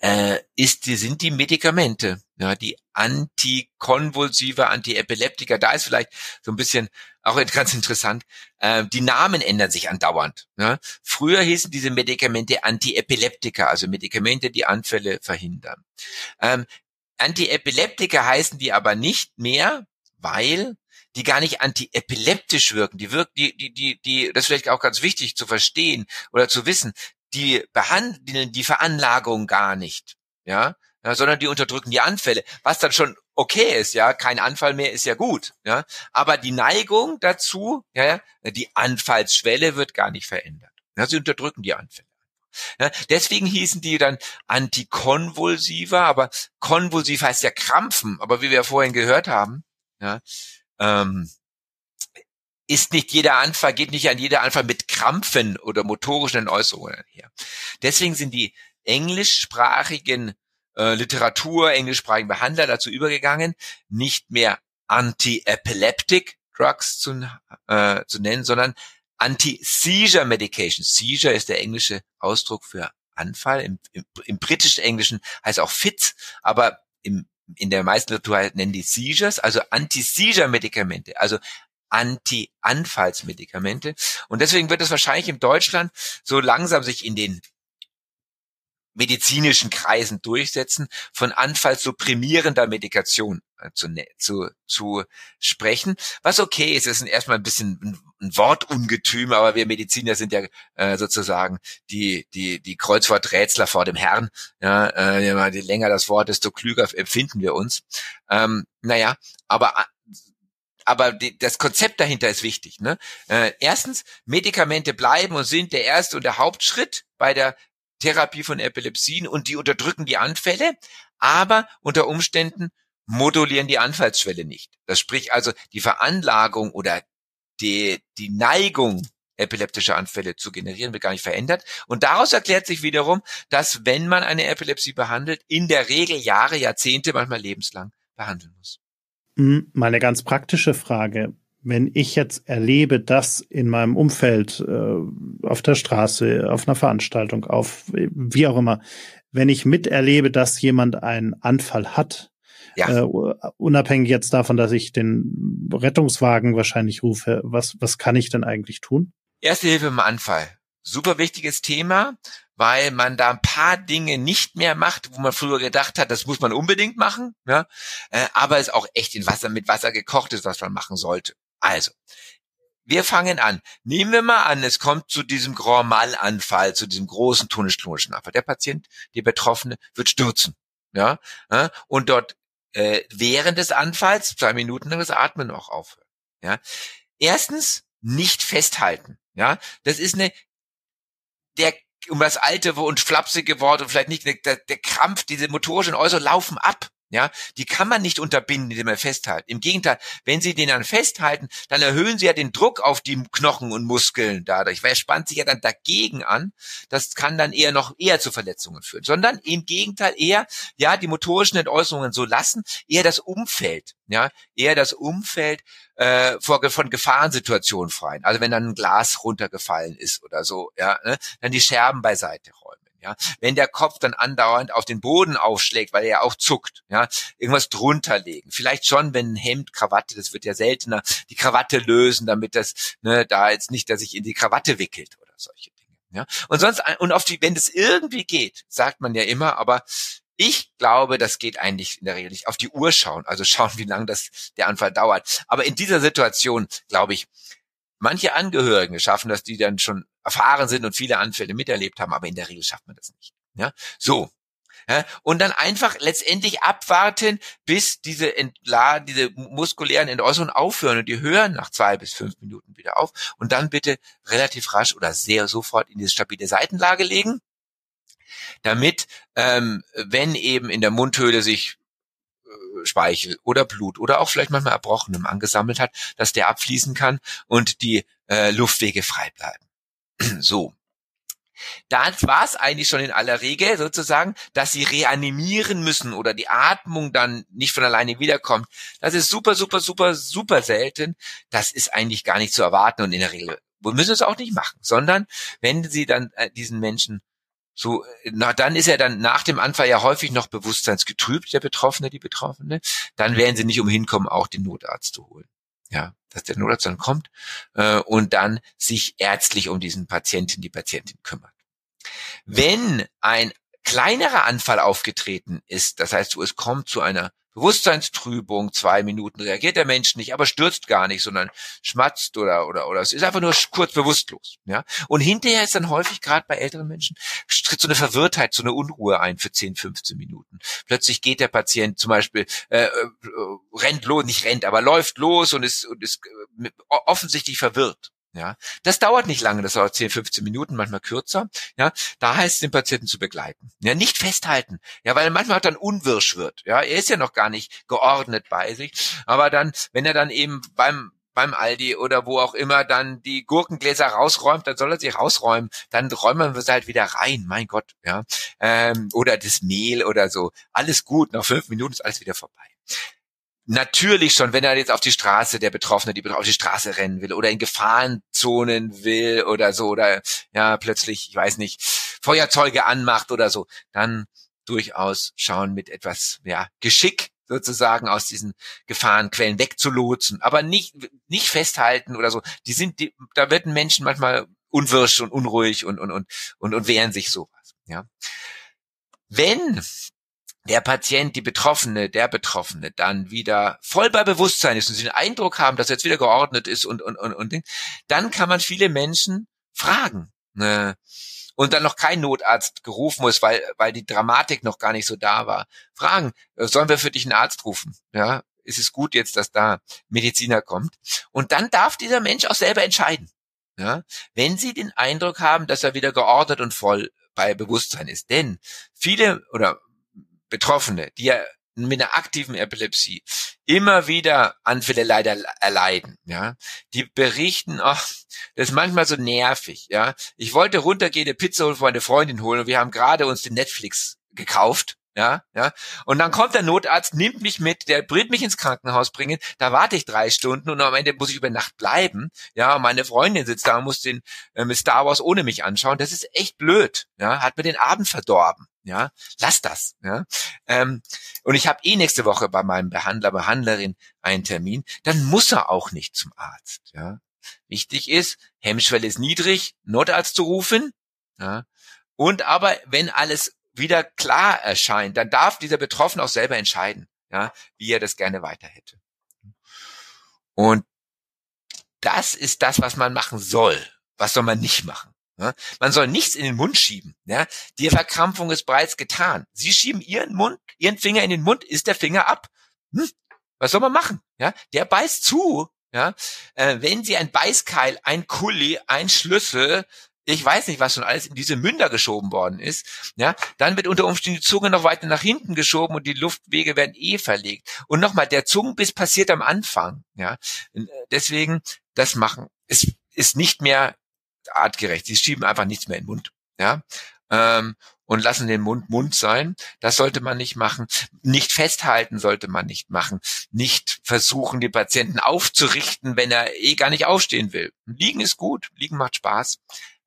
äh, ist, sind die Medikamente, ja, die antikonvulsive, Antiepileptika. Da ist vielleicht so ein bisschen auch [LAUGHS] ganz interessant. Äh, die Namen ändern sich andauernd. Ja. Früher hießen diese Medikamente Antiepileptika, also Medikamente, die Anfälle verhindern. Ähm, Antiepileptika heißen die aber nicht mehr, weil die gar nicht antiepileptisch wirken. Die wirken, die, die, die, die, das ist vielleicht auch ganz wichtig zu verstehen oder zu wissen. Die behandeln die Veranlagung gar nicht, ja, ja, sondern die unterdrücken die Anfälle, was dann schon okay ist, ja, kein Anfall mehr ist ja gut, ja, aber die Neigung dazu, ja, die Anfallsschwelle wird gar nicht verändert. Ja, sie unterdrücken die Anfälle. Ja, deswegen hießen die dann antikonvulsiver, aber konvulsiv heißt ja krampfen, aber wie wir vorhin gehört haben, ja, ähm, ist nicht jeder Anfall, geht nicht an jeder Anfall mit Krampfen oder motorischen Äußerungen her. Deswegen sind die englischsprachigen äh, Literatur, englischsprachigen Behandler dazu übergegangen, nicht mehr Anti-Epileptic Drugs zu, äh, zu nennen, sondern Anti-Seizure Medication. Seizure ist der englische Ausdruck für Anfall. Im, im, im britischen Englischen heißt auch Fit, aber im in der meisten Literatur nennen die Seizures, also Anti-Seizure-Medikamente, also Anti-Anfallsmedikamente. Und deswegen wird es wahrscheinlich in Deutschland so langsam sich in den medizinischen Kreisen durchsetzen, von anfallsupprimierender Medikation äh, zu, ne, zu, zu sprechen. Was okay ist, ist erstmal ein bisschen ein, ein Wortungetüm, aber wir Mediziner sind ja äh, sozusagen die, die, die Kreuzworträtsler vor dem Herrn. Ja, äh, je länger das Wort, desto klüger empfinden wir uns. Ähm, naja, aber aber die, das Konzept dahinter ist wichtig. Ne? Äh, erstens, Medikamente bleiben und sind der erste und der Hauptschritt bei der Therapie von Epilepsien und die unterdrücken die Anfälle, aber unter Umständen modulieren die Anfallsschwelle nicht. Das spricht also die Veranlagung oder die, die Neigung, epileptische Anfälle zu generieren, wird gar nicht verändert. Und daraus erklärt sich wiederum, dass wenn man eine Epilepsie behandelt, in der Regel Jahre, Jahrzehnte, manchmal lebenslang behandeln muss. Hm, meine ganz praktische Frage. Wenn ich jetzt erlebe, dass in meinem Umfeld, äh, auf der Straße, auf einer Veranstaltung, auf wie auch immer, wenn ich miterlebe, dass jemand einen Anfall hat, ja. äh, unabhängig jetzt davon, dass ich den Rettungswagen wahrscheinlich rufe, was, was kann ich denn eigentlich tun? Erste Hilfe im Anfall. Super wichtiges Thema, weil man da ein paar Dinge nicht mehr macht, wo man früher gedacht hat, das muss man unbedingt machen, ja? äh, aber es auch echt in Wasser mit Wasser gekocht ist, was man machen sollte. Also, wir fangen an. Nehmen wir mal an, es kommt zu diesem Grand Mal-Anfall, zu diesem großen tonisch-tonischen Anfall. Der Patient, die Betroffene, wird stürzen. Ja, und dort äh, während des Anfalls zwei Minuten das Atmen auch aufhören. Ja, erstens nicht festhalten. Ja, das ist eine der um das alte und flapsige Wort und vielleicht nicht der, der Krampf, diese motorischen Äußerungen laufen ab. Ja, die kann man nicht unterbinden, indem man festhalten. Im Gegenteil, wenn Sie den dann festhalten, dann erhöhen Sie ja den Druck auf die Knochen und Muskeln dadurch, weil er spannt sich ja dann dagegen an. Das kann dann eher noch eher zu Verletzungen führen, sondern im Gegenteil eher, ja, die motorischen Entäußerungen so lassen, eher das Umfeld, ja, eher das Umfeld äh, vor, von Gefahrensituationen freien. Also wenn dann ein Glas runtergefallen ist oder so, ja, ne, dann die Scherben beiseite. Ja, wenn der Kopf dann andauernd auf den Boden aufschlägt, weil er auch zuckt, ja, irgendwas drunter legen. Vielleicht schon, wenn ein Hemd, Krawatte, das wird ja seltener, die Krawatte lösen, damit das, ne, da jetzt nicht, dass sich in die Krawatte wickelt oder solche Dinge. Ja, und sonst, und auf die, wenn das irgendwie geht, sagt man ja immer, aber ich glaube, das geht eigentlich in der Regel nicht. Auf die Uhr schauen, also schauen, wie lange das der Anfall dauert. Aber in dieser Situation, glaube ich, manche Angehörigen schaffen das, die dann schon erfahren sind und viele Anfälle miterlebt haben, aber in der Regel schafft man das nicht. Ja, so. Ja, und dann einfach letztendlich abwarten, bis diese Entla diese muskulären Entäußerungen aufhören und die hören nach zwei bis fünf Minuten wieder auf und dann bitte relativ rasch oder sehr sofort in diese stabile Seitenlage legen, damit ähm, wenn eben in der Mundhöhle sich äh, Speichel oder Blut oder auch vielleicht manchmal Erbrochenem angesammelt hat, dass der abfließen kann und die äh, Luftwege frei bleiben. [CLEARS THROAT] So. Da war es eigentlich schon in aller Regel sozusagen, dass sie reanimieren müssen oder die Atmung dann nicht von alleine wiederkommt. Das ist super, super, super, super selten. Das ist eigentlich gar nicht zu erwarten und in der Regel wir müssen es auch nicht machen, sondern wenn sie dann äh, diesen Menschen so, na, dann ist er dann nach dem Anfall ja häufig noch bewusstseinsgetrübt, der Betroffene, die Betroffene, dann werden sie nicht umhin kommen, auch den Notarzt zu holen ja, dass der Notarzt dann kommt äh, und dann sich ärztlich um diesen Patienten, die Patientin kümmert. Wenn ein kleinerer Anfall aufgetreten ist, das heißt, es kommt zu einer Bewusstseinstrübung, zwei Minuten reagiert der Mensch nicht, aber stürzt gar nicht, sondern schmatzt oder oder oder es ist einfach nur kurz bewusstlos, ja. Und hinterher ist dann häufig gerade bei älteren Menschen tritt so eine Verwirrtheit, so eine Unruhe ein für 10, 15 Minuten. Plötzlich geht der Patient zum Beispiel äh, äh, rennt los, nicht rennt, aber läuft los und ist und ist äh, offensichtlich verwirrt. Ja, das dauert nicht lange, das dauert 10, 15 Minuten, manchmal kürzer. Ja, da heißt es den Patienten zu begleiten. Ja, nicht festhalten. Ja, weil manchmal dann unwirsch wird. Ja, er ist ja noch gar nicht geordnet bei sich. Aber dann, wenn er dann eben beim beim Aldi oder wo auch immer dann die Gurkengläser rausräumt, dann soll er sie rausräumen. Dann räumen wir sie halt wieder rein. Mein Gott, ja. Ähm, oder das Mehl oder so. Alles gut. Nach fünf Minuten ist alles wieder vorbei natürlich schon, wenn er jetzt auf die Straße, der Betroffene, die auf die Straße rennen will oder in Gefahrenzonen will oder so oder ja plötzlich, ich weiß nicht, Feuerzeuge anmacht oder so, dann durchaus schauen mit etwas ja Geschick sozusagen aus diesen Gefahrenquellen wegzulotsen, aber nicht nicht festhalten oder so. Die sind, die, da werden Menschen manchmal unwirsch und unruhig und und und und, und wehren sich sowas. Ja, wenn der Patient, die Betroffene, der Betroffene dann wieder voll bei Bewusstsein ist und sie den Eindruck haben, dass er jetzt wieder geordnet ist und, und, und, und, dann kann man viele Menschen fragen. Ne? Und dann noch kein Notarzt gerufen muss, weil, weil die Dramatik noch gar nicht so da war. Fragen, äh, sollen wir für dich einen Arzt rufen? Ja, ist es gut jetzt, dass da Mediziner kommt? Und dann darf dieser Mensch auch selber entscheiden. Ja, wenn Sie den Eindruck haben, dass er wieder geordnet und voll bei Bewusstsein ist. Denn viele oder Betroffene, die ja mit einer aktiven Epilepsie immer wieder Anfälle leider erleiden, ja, die berichten, ach, das ist manchmal so nervig, ja. Ich wollte runtergehen, eine Pizza holen für meine Freundin holen und wir haben gerade uns den Netflix gekauft, ja, ja. Und dann kommt der Notarzt, nimmt mich mit, der bringt mich ins Krankenhaus bringen, da warte ich drei Stunden und am Ende muss ich über Nacht bleiben, ja. Und meine Freundin sitzt da und muss den äh, Star Wars ohne mich anschauen. Das ist echt blöd, ja. Hat mir den Abend verdorben, ja. Lass das, ja. Ähm, und ich habe eh nächste Woche bei meinem Behandler, Behandlerin einen Termin, dann muss er auch nicht zum Arzt, ja. Wichtig ist, Hemmschwelle ist niedrig, Notarzt zu rufen, ja. Und aber wenn alles wieder klar erscheint, dann darf dieser Betroffene auch selber entscheiden, ja, wie er das gerne weiter hätte. Und das ist das, was man machen soll. Was soll man nicht machen? Ja? Man soll nichts in den Mund schieben. Ja? Die Verkrampfung ist bereits getan. Sie schieben ihren Mund, ihren Finger in den Mund, ist der Finger ab. Hm? Was soll man machen? Ja? Der beißt zu. Ja? Äh, wenn Sie ein Beißkeil, ein Kuli, ein Schlüssel, ich weiß nicht, was schon alles in diese Münder geschoben worden ist, ja, dann wird unter Umständen die Zunge noch weiter nach hinten geschoben und die Luftwege werden eh verlegt. Und nochmal, der Zungenbiss passiert am Anfang, ja. Deswegen, das machen, ist, ist nicht mehr artgerecht. Sie schieben einfach nichts mehr in den Mund, ja. Ähm, und lassen den Mund Mund sein. Das sollte man nicht machen. Nicht festhalten sollte man nicht machen. Nicht versuchen, den Patienten aufzurichten, wenn er eh gar nicht aufstehen will. Liegen ist gut. Liegen macht Spaß.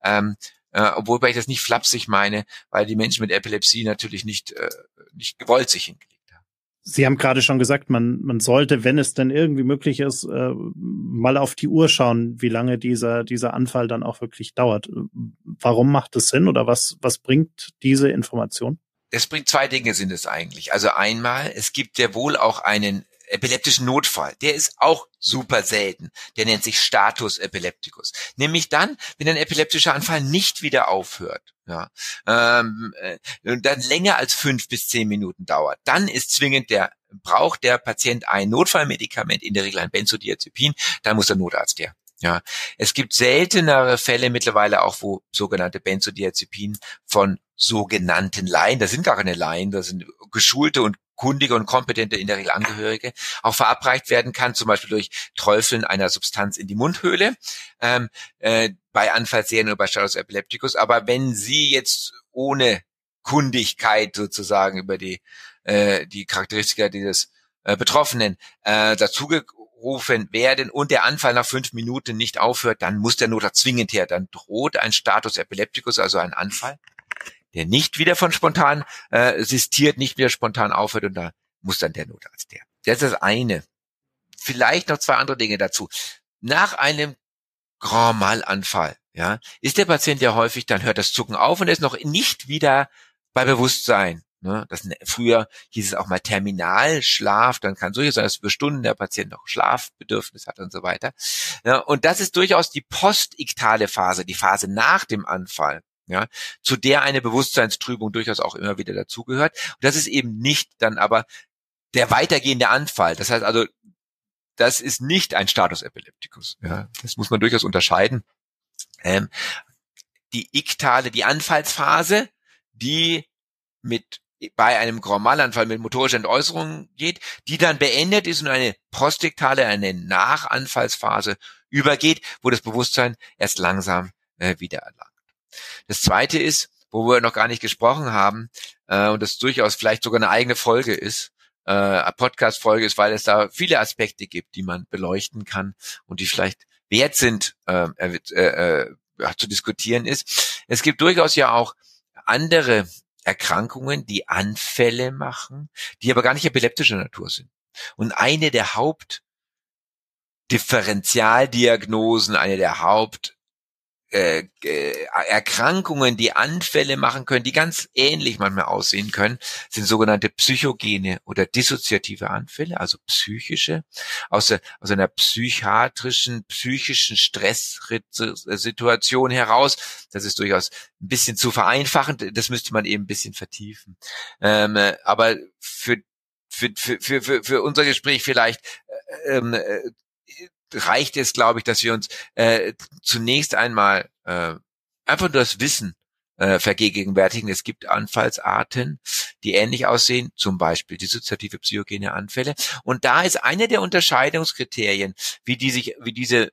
Ähm, äh, obwohl ich das nicht flapsig meine, weil die Menschen mit Epilepsie natürlich nicht, äh, nicht gewollt sich hingelegt haben. Sie haben gerade schon gesagt, man, man sollte, wenn es denn irgendwie möglich ist, äh, mal auf die Uhr schauen, wie lange dieser, dieser Anfall dann auch wirklich dauert. Warum macht es Sinn oder was, was bringt diese Information? Es bringt zwei Dinge sind es eigentlich. Also einmal, es gibt ja wohl auch einen epileptischen Notfall. Der ist auch super selten. Der nennt sich Status epilepticus. Nämlich dann, wenn ein epileptischer Anfall nicht wieder aufhört. Ja, ähm, äh, und dann länger als fünf bis zehn Minuten dauert, dann ist zwingend der braucht der Patient ein Notfallmedikament, in der Regel ein Benzodiazepin, dann muss der Notarzt her. Ja, es gibt seltenere Fälle mittlerweile auch, wo sogenannte Benzodiazepin von sogenannten Laien, das sind gar keine Laien, das sind geschulte und kundige und kompetente in der Regel Angehörige auch verabreicht werden kann, zum Beispiel durch Träufeln einer Substanz in die Mundhöhle, ähm, äh, bei Anfallsserien oder bei Status epilepticus. Aber wenn Sie jetzt ohne Kundigkeit sozusagen über die, äh, die Charakteristika dieses äh, Betroffenen äh, dazugerufen werden und der Anfall nach fünf Minuten nicht aufhört, dann muss der Notarzt zwingend her. Dann droht ein Status epilepticus, also ein Anfall der nicht wieder von spontan äh, sistiert, nicht wieder spontan aufhört und da muss dann der Notarzt her. Das ist das eine. Vielleicht noch zwei andere Dinge dazu. Nach einem Grand Mal-Anfall, ja, ist der Patient ja häufig, dann hört das Zucken auf und er ist noch nicht wieder bei Bewusstsein. Ne? Das, früher hieß es auch mal Terminalschlaf, dann kann so sein, dass über Stunden der Patient noch Schlafbedürfnis hat und so weiter. Ja, und das ist durchaus die postiktale Phase, die Phase nach dem Anfall ja, zu der eine Bewusstseinstrübung durchaus auch immer wieder dazugehört. Und das ist eben nicht dann aber der weitergehende Anfall. Das heißt also, das ist nicht ein Status epilepticus. Ja, das muss man durchaus unterscheiden. Ähm, die iktale, die Anfallsphase, die mit bei einem Graumalanfall mit motorischer Entäußerung geht, die dann beendet ist und eine postiktale, eine Nachanfallsphase übergeht, wo das Bewusstsein erst langsam äh, wieder erlangt. Das zweite ist, wo wir noch gar nicht gesprochen haben, äh, und das durchaus vielleicht sogar eine eigene Folge ist, äh, Podcast-Folge ist, weil es da viele Aspekte gibt, die man beleuchten kann und die vielleicht wert sind, äh, äh, äh, zu diskutieren ist. Es gibt durchaus ja auch andere Erkrankungen, die Anfälle machen, die aber gar nicht epileptischer Natur sind. Und eine der Hauptdifferentialdiagnosen, eine der Haupt äh, äh, Erkrankungen, die Anfälle machen können, die ganz ähnlich manchmal aussehen können, sind sogenannte psychogene oder dissoziative Anfälle, also psychische, aus, der, aus einer psychiatrischen, psychischen Stresssituation heraus. Das ist durchaus ein bisschen zu vereinfachend, das müsste man eben ein bisschen vertiefen. Ähm, aber für für, für, für, für unser Gespräch vielleicht äh, ähm, äh, reicht es, glaube ich, dass wir uns äh, zunächst einmal äh, einfach nur das Wissen äh, vergegenwärtigen. Es gibt Anfallsarten, die ähnlich aussehen, zum Beispiel dissoziative psychogene Anfälle. Und da ist eine der Unterscheidungskriterien, wie die sich, wie diese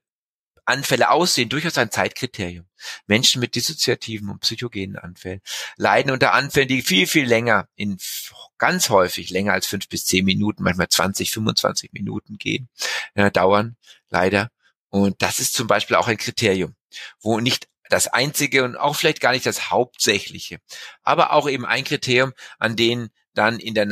Anfälle aussehen, durchaus ein Zeitkriterium. Menschen mit dissoziativen und psychogenen Anfällen leiden unter Anfällen, die viel, viel länger, in ganz häufig länger als fünf bis zehn Minuten, manchmal 20, 25 Minuten gehen, äh, dauern, leider. Und das ist zum Beispiel auch ein Kriterium, wo nicht das einzige und auch vielleicht gar nicht das hauptsächliche, aber auch eben ein Kriterium, an denen dann in der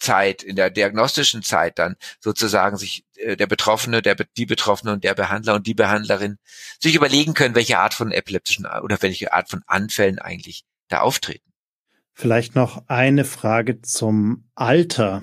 Nachzeit, in der diagnostischen Zeit dann sozusagen sich äh, der Betroffene, der, die Betroffene und der Behandler und die Behandlerin sich überlegen können, welche Art von epileptischen oder welche Art von Anfällen eigentlich da auftreten. Vielleicht noch eine Frage zum Alter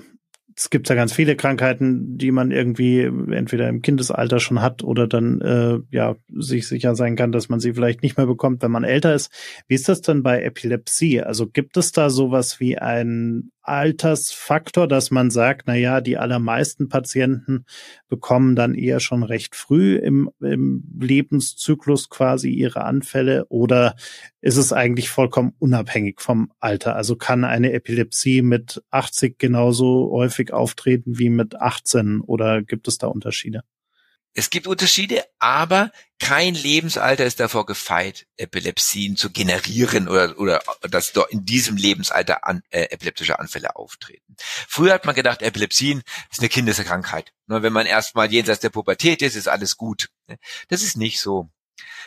es gibt ja ganz viele Krankheiten, die man irgendwie entweder im Kindesalter schon hat oder dann äh, ja sich sicher sein kann, dass man sie vielleicht nicht mehr bekommt, wenn man älter ist. Wie ist das denn bei Epilepsie? Also gibt es da sowas wie ein Altersfaktor, dass man sagt, na ja, die allermeisten Patienten bekommen dann eher schon recht früh im, im Lebenszyklus quasi ihre Anfälle oder ist es eigentlich vollkommen unabhängig vom Alter? Also kann eine Epilepsie mit 80 genauso häufig auftreten wie mit 18 oder gibt es da Unterschiede? Es gibt Unterschiede, aber kein Lebensalter ist davor gefeit, Epilepsien zu generieren oder, oder dass dort in diesem Lebensalter an, äh, epileptische Anfälle auftreten. Früher hat man gedacht, Epilepsien ist eine Kindeskrankheit. Nur wenn man erstmal jenseits der Pubertät ist, ist alles gut. Das ist nicht so.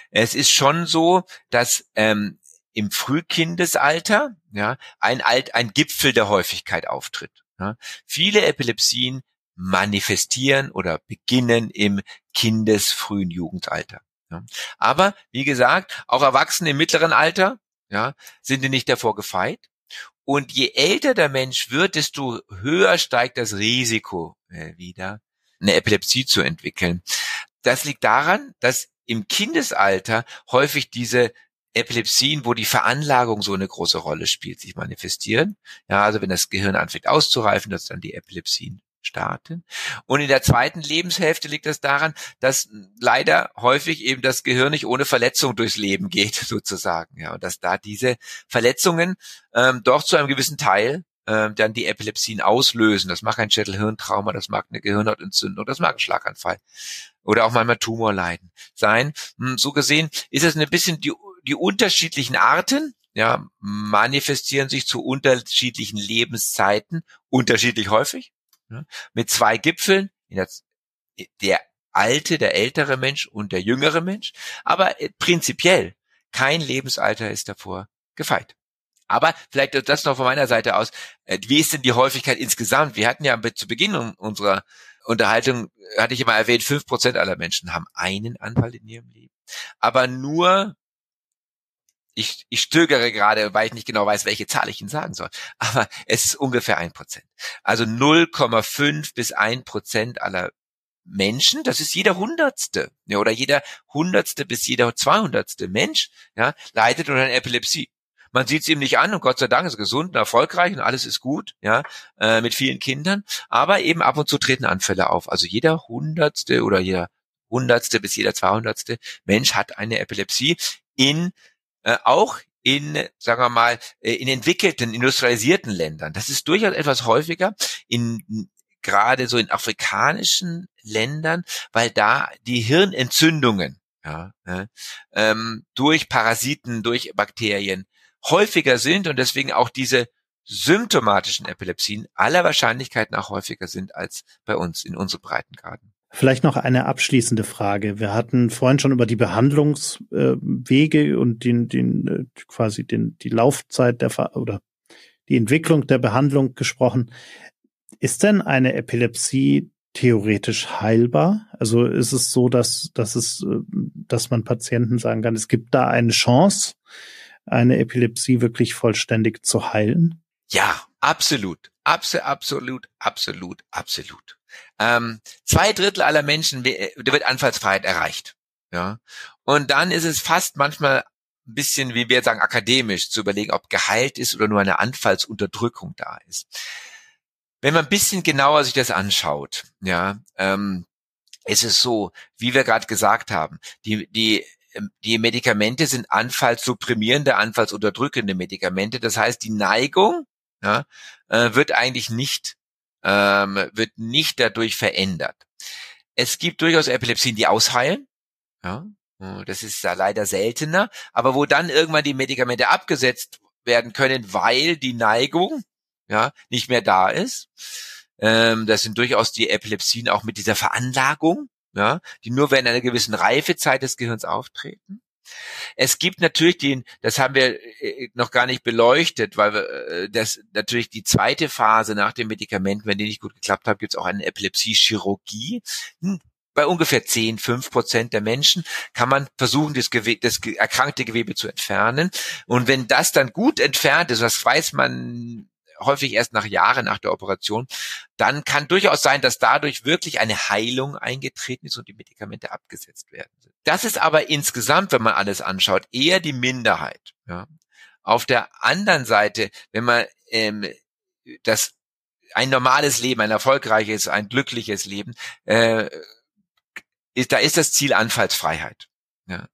Es ist schon so, dass ähm, im Frühkindesalter ja, ein, Alt, ein Gipfel der Häufigkeit auftritt. Ja. Viele Epilepsien manifestieren oder beginnen im kindesfrühen Jugendalter. Ja. Aber wie gesagt, auch Erwachsene im mittleren Alter ja, sind nicht davor gefeit. Und je älter der Mensch wird, desto höher steigt das Risiko äh, wieder, eine Epilepsie zu entwickeln. Das liegt daran, dass im Kindesalter häufig diese Epilepsien, wo die Veranlagung so eine große Rolle spielt, sich manifestieren. Ja, also wenn das Gehirn anfängt auszureifen, dass dann die Epilepsien starten. Und in der zweiten Lebenshälfte liegt es daran, dass leider häufig eben das Gehirn nicht ohne Verletzung durchs Leben geht, [LAUGHS] sozusagen. Ja, und dass da diese Verletzungen ähm, doch zu einem gewissen Teil ähm, dann die Epilepsien auslösen. Das mag ein Schädelhirntrauma, das mag eine Gehirnhautentzündung, das mag ein Schlaganfall oder auch manchmal Tumorleiden sein. Hm, so gesehen ist es ein bisschen die, die unterschiedlichen Arten, ja, manifestieren sich zu unterschiedlichen Lebenszeiten unterschiedlich häufig ne, mit zwei Gipfeln, der, der alte, der ältere Mensch und der jüngere Mensch, aber äh, prinzipiell kein Lebensalter ist davor gefeit. Aber vielleicht das noch von meiner Seite aus. Äh, wie ist denn die Häufigkeit insgesamt? Wir hatten ja zu Beginn unserer Unterhaltung, hatte ich immer erwähnt, fünf Prozent aller Menschen haben einen Anfall in ihrem Leben. Aber nur ich, ich stögere gerade, weil ich nicht genau weiß, welche Zahl ich Ihnen sagen soll. Aber es ist ungefähr ein Prozent. Also 0,5 bis ein Prozent aller Menschen, das ist jeder Hundertste, ja, oder jeder Hundertste bis jeder Zweihundertste Mensch, ja, leidet unter einer Epilepsie. Man sieht es ihm nicht an und Gott sei Dank ist gesund und erfolgreich und alles ist gut, ja, äh, mit vielen Kindern. Aber eben ab und zu treten Anfälle auf. Also jeder Hundertste oder jeder Hundertste bis jeder Zweihundertste Mensch hat eine Epilepsie in äh, auch in, sagen wir mal, äh, in entwickelten, industrialisierten Ländern. Das ist durchaus etwas häufiger in gerade so in afrikanischen Ländern, weil da die Hirnentzündungen ja, äh, ähm, durch Parasiten, durch Bakterien häufiger sind und deswegen auch diese symptomatischen Epilepsien aller Wahrscheinlichkeit nach häufiger sind als bei uns in unseren Breitengraden. Vielleicht noch eine abschließende Frage. Wir hatten vorhin schon über die Behandlungswege und den, den äh, quasi den, die Laufzeit der oder die Entwicklung der Behandlung gesprochen. Ist denn eine Epilepsie theoretisch heilbar? Also ist es so, dass, dass es, äh, dass man Patienten sagen kann, es gibt da eine Chance, eine Epilepsie wirklich vollständig zu heilen? Ja, absolut. Absolut, absolut, absolut, absolut. Ähm, zwei Drittel aller Menschen äh, wird Anfallsfreiheit erreicht. Ja. Und dann ist es fast manchmal ein bisschen, wie wir sagen, akademisch zu überlegen, ob geheilt ist oder nur eine Anfallsunterdrückung da ist. Wenn man ein bisschen genauer sich das anschaut, ja, ähm, ist es so, wie wir gerade gesagt haben, die, die ähm, die Medikamente sind anfallsupprimierende, anfallsunterdrückende Medikamente. Das heißt, die Neigung ja, äh, wird eigentlich nicht, ähm, wird nicht dadurch verändert. Es gibt durchaus Epilepsien, die ausheilen. Ja, äh, das ist da leider seltener, aber wo dann irgendwann die Medikamente abgesetzt werden können, weil die Neigung ja nicht mehr da ist. Ähm, das sind durchaus die Epilepsien auch mit dieser Veranlagung, ja, die nur während einer gewissen Reifezeit des Gehirns auftreten. Es gibt natürlich den, das haben wir äh, noch gar nicht beleuchtet, weil wir, äh, das natürlich die zweite Phase nach dem Medikament, wenn die nicht gut geklappt hat, gibt es auch eine Epilepsie-Chirurgie. Hm, bei ungefähr 10, 5 Prozent der Menschen kann man versuchen, das, Gewe das erkrankte Gewebe zu entfernen. Und wenn das dann gut entfernt ist, das weiß man häufig erst nach Jahren nach der Operation, dann kann durchaus sein, dass dadurch wirklich eine Heilung eingetreten ist und die Medikamente abgesetzt werden. Das ist aber insgesamt, wenn man alles anschaut, eher die Minderheit. Ja. Auf der anderen Seite, wenn man ähm, das ein normales Leben, ein erfolgreiches, ein glückliches Leben, äh, ist, da ist das Ziel Anfallsfreiheit. Ja.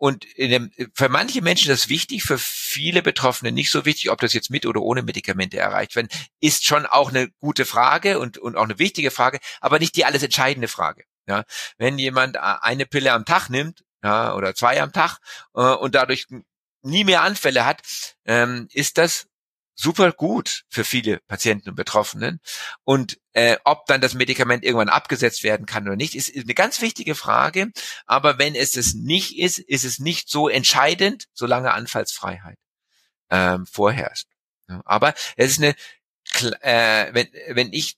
Und dem, für manche Menschen ist das wichtig, für viele Betroffene nicht so wichtig, ob das jetzt mit oder ohne Medikamente erreicht werden, ist schon auch eine gute Frage und, und auch eine wichtige Frage, aber nicht die alles entscheidende Frage. Ja, wenn jemand eine Pille am Tag nimmt, ja, oder zwei am Tag äh, und dadurch nie mehr Anfälle hat, ähm, ist das super gut für viele Patienten und Betroffenen. Und äh, ob dann das Medikament irgendwann abgesetzt werden kann oder nicht, ist, eine ganz wichtige Frage. Aber wenn es es nicht ist, ist es nicht so entscheidend, solange Anfallsfreiheit ähm, vorherrscht. Aber es ist eine, äh, wenn, wenn ich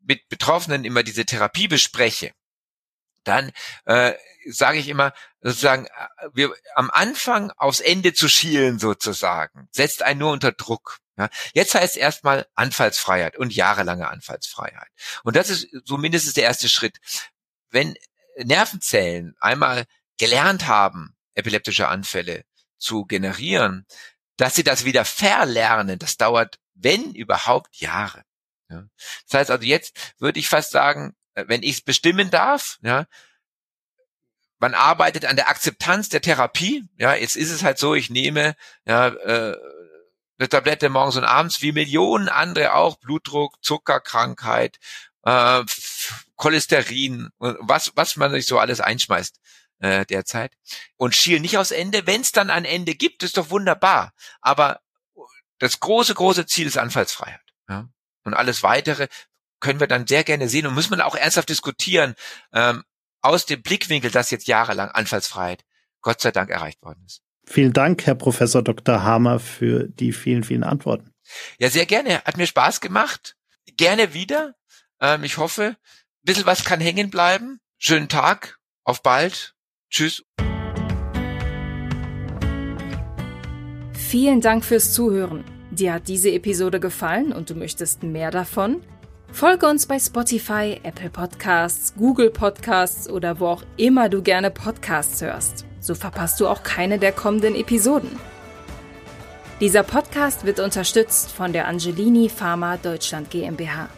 mit Betroffenen immer diese Therapie bespreche, dann äh, sage ich immer sozusagen, äh, wir am Anfang aufs Ende zu schielen sozusagen, setzt einen nur unter Druck. Ja, jetzt heißt erstmal Anfallsfreiheit und jahrelange Anfallsfreiheit. Und das ist so mindestens der erste Schritt. Wenn Nervenzellen einmal gelernt haben, epileptische Anfälle zu generieren, dass sie das wieder verlernen, das dauert, wenn überhaupt, Jahre. Ja. Das heißt also jetzt würde ich fast sagen, äh, wenn ich es bestimmen darf, ja, man arbeitet an der Akzeptanz der Therapie. Ja, jetzt ist es halt so, ich nehme ja, äh, eine Tablette morgens und abends, wie Millionen andere auch, Blutdruck, Zuckerkrankheit, äh, Cholesterin, was, was man sich so alles einschmeißt äh, derzeit. Und schiel nicht aufs Ende. Wenn es dann ein Ende gibt, ist doch wunderbar. Aber das große, große Ziel ist Anfallsfreiheit. Ja? Und alles weitere können wir dann sehr gerne sehen und müssen wir auch ernsthaft diskutieren, ähm, aus dem Blickwinkel, dass jetzt jahrelang Anfallsfreiheit Gott sei Dank erreicht worden ist. Vielen Dank, Herr Professor Dr. Hamer, für die vielen, vielen Antworten. Ja, sehr gerne. Hat mir Spaß gemacht. Gerne wieder. Ähm, ich hoffe, ein bisschen was kann hängen bleiben. Schönen Tag. Auf bald. Tschüss. Vielen Dank fürs Zuhören. Dir hat diese Episode gefallen und du möchtest mehr davon? Folge uns bei Spotify, Apple Podcasts, Google Podcasts oder wo auch immer du gerne Podcasts hörst. So verpasst du auch keine der kommenden Episoden. Dieser Podcast wird unterstützt von der Angelini Pharma Deutschland GmbH.